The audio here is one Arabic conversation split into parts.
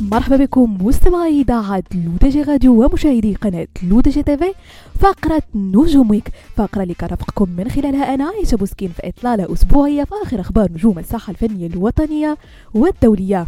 مرحبا بكم مستمعي إذاعة لودجي راديو ومشاهدي قناة لودجي تيفي فقرة نجوم ويك فقرة اللي كرفقكم من خلالها أنا عايشه بوسكين في إطلالة أسبوعية في آخر أخبار نجوم الساحة الفنية الوطنية والدولية.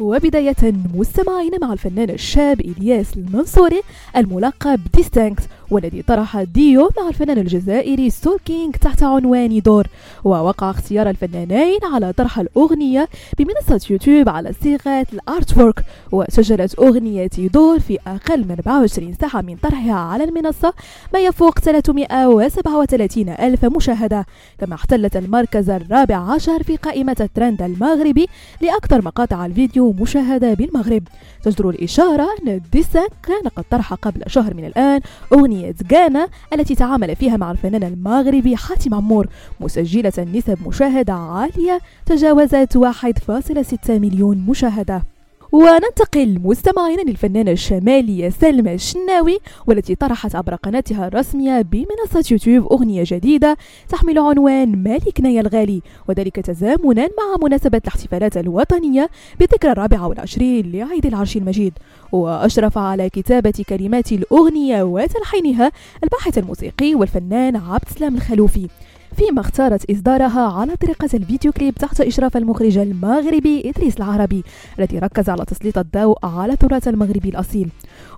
وبداية مستمعين مع الفنان الشاب إلياس المنصوري الملقب ديستانكت والذي طرح ديو مع الفنان الجزائري سولكينج تحت عنوان دور. ووقع اختيار الفنانين على طرح الأغنية بمنصة يوتيوب على صيغة ال artwork وسجلت أغنية دور في أقل من 24 ساعة من طرحها على المنصة ما يفوق 337 ألف مشاهدة. كما احتلت المركز الرابع عشر في قائمة الترند المغربي لأكثر مقاطع الفيديو مشاهدة بالمغرب. تجدر الإشارة أن ديسان كان قد طرح قبل شهر من الآن أغنية غانا التي تعامل فيها مع الفنان المغربي حاتم عمور. مسجلة نسب مشاهدة عالية تجاوزت 1.6 مليون مشاهدة. وننتقل مستمعين للفنانة الشمالية سلمى الشناوي والتي طرحت عبر قناتها الرسمية بمنصة يوتيوب أغنية جديدة تحمل عنوان مالكنا يا الغالي. وذلك تزامنا مع مناسبة الاحتفالات الوطنية بالذكرى الرابعة والعشرين لعيد العرش المجيد. وأشرف على كتابة كلمات الأغنية وتلحينها الباحث الموسيقي والفنان عبد السلام الخلوفي. فيما اختارت إصدارها على طريقة الفيديو كليب تحت إشراف المخرج المغربي إدريس العربي الذي ركز على تسليط الضوء على التراث المغربي الأصيل.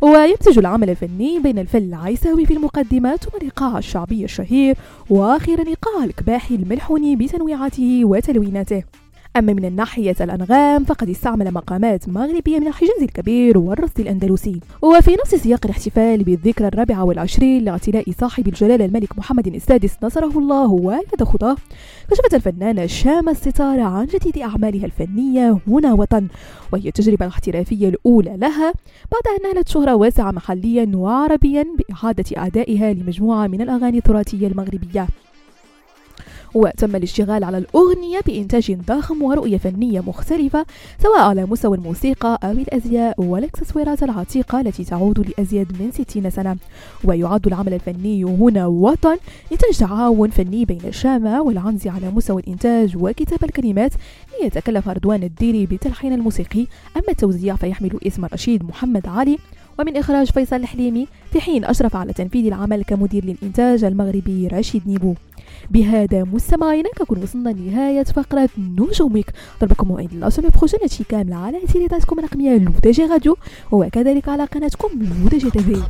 ويمزج العمل الفني بين الفن العيساوي في المقدمة ثم الإيقاع الشعبي الشهير وأخيرا إيقاع الكباحي الملحوني بتنويعاته وتلويناته. أما من الناحية الأنغام فقد استعمل مقامات مغربية من الحجاز الكبير والرصد الأندلسي. وفي نفس سياق الاحتفال بالذكرى الرابعة والعشرين لاعتلاء صاحب الجلالة الملك محمد السادس نصره الله والد خطاه كشفت الفنانة شام الستار عن جديد أعمالها الفنية هنا وطن وهي التجربة الاحترافية الأولى لها بعد أن نالت شهرة واسعة محليا وعربيا بإعادة أدائها لمجموعة من الأغاني التراثية المغربية. وتم الاشتغال على الأغنية بإنتاج ضخم ورؤية فنية مختلفة سواء على مستوى الموسيقى أو الأزياء والإكسسوارات العتيقة التي تعود لأزيد من 60 سنة. ويعد العمل الفني هنا وطن إنتاج تعاون فني بين الشامة والعنزي على مستوى الإنتاج وكتاب الكلمات ليتكلف رضوان الديري بالتلحين الموسيقي. أما التوزيع فيحمل اسم رشيد محمد علي ومن إخراج فيصل الحليمي في حين أشرف على تنفيذ العمل كمدير للإنتاج المغربي رشيد نيبو. بهذا مستمعينا كنكون وصلنا لنهاية فقرة نجوم ويك نضرب لكم موعد la semaine prochaine هادشي كامل على تيليتاتكم الرقمية لودجي راديو وكذلك على قناتكم لودجي تيفي.